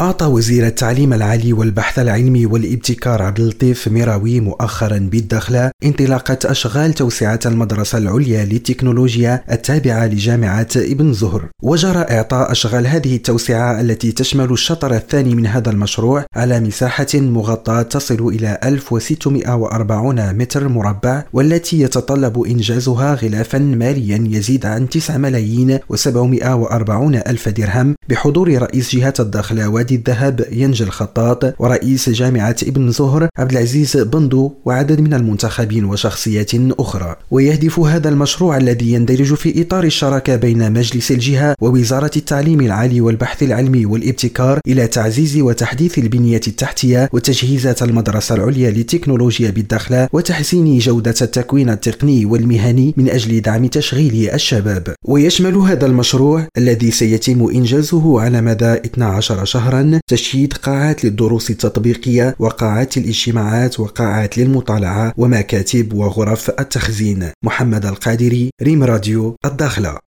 أعطى وزير التعليم العالي والبحث العلمي والابتكار عبد اللطيف ميراوي مؤخرا بالدخلة انطلاقة أشغال توسعة المدرسة العليا للتكنولوجيا التابعة لجامعة ابن زهر. وجرى إعطاء أشغال هذه التوسعة التي تشمل الشطر الثاني من هذا المشروع على مساحة مغطاة تصل إلى 1640 متر مربع والتي يتطلب إنجازها غلافا ماليا يزيد عن 9 ملايين و740 ألف درهم بحضور رئيس جهة الدخل وادي الذهب ينجي الخطاط ورئيس جامعة ابن زهر عبد العزيز بندو وعدد من المنتخبين وشخصيات أخرى. ويهدف هذا المشروع الذي يندرج في إطار الشراكة بين مجلس الجهة ووزارة التعليم العالي والبحث العلمي والابتكار إلى تعزيز وتحديث البنية التحتية وتجهيزات المدرسة العليا للتكنولوجيا بالدخلة وتحسين جودة التكوين التقني والمهني من أجل دعم تشغيل الشباب. ويشمل هذا المشروع الذي سيتم إنجازه على مدى 12 شهرا تشييد قاعات للدروس التطبيقية وقاعات الاجتماعات وقاعات للمطالعة ومكاتب وغرف التخزين. محمد القادري ريم راديو الداخلة.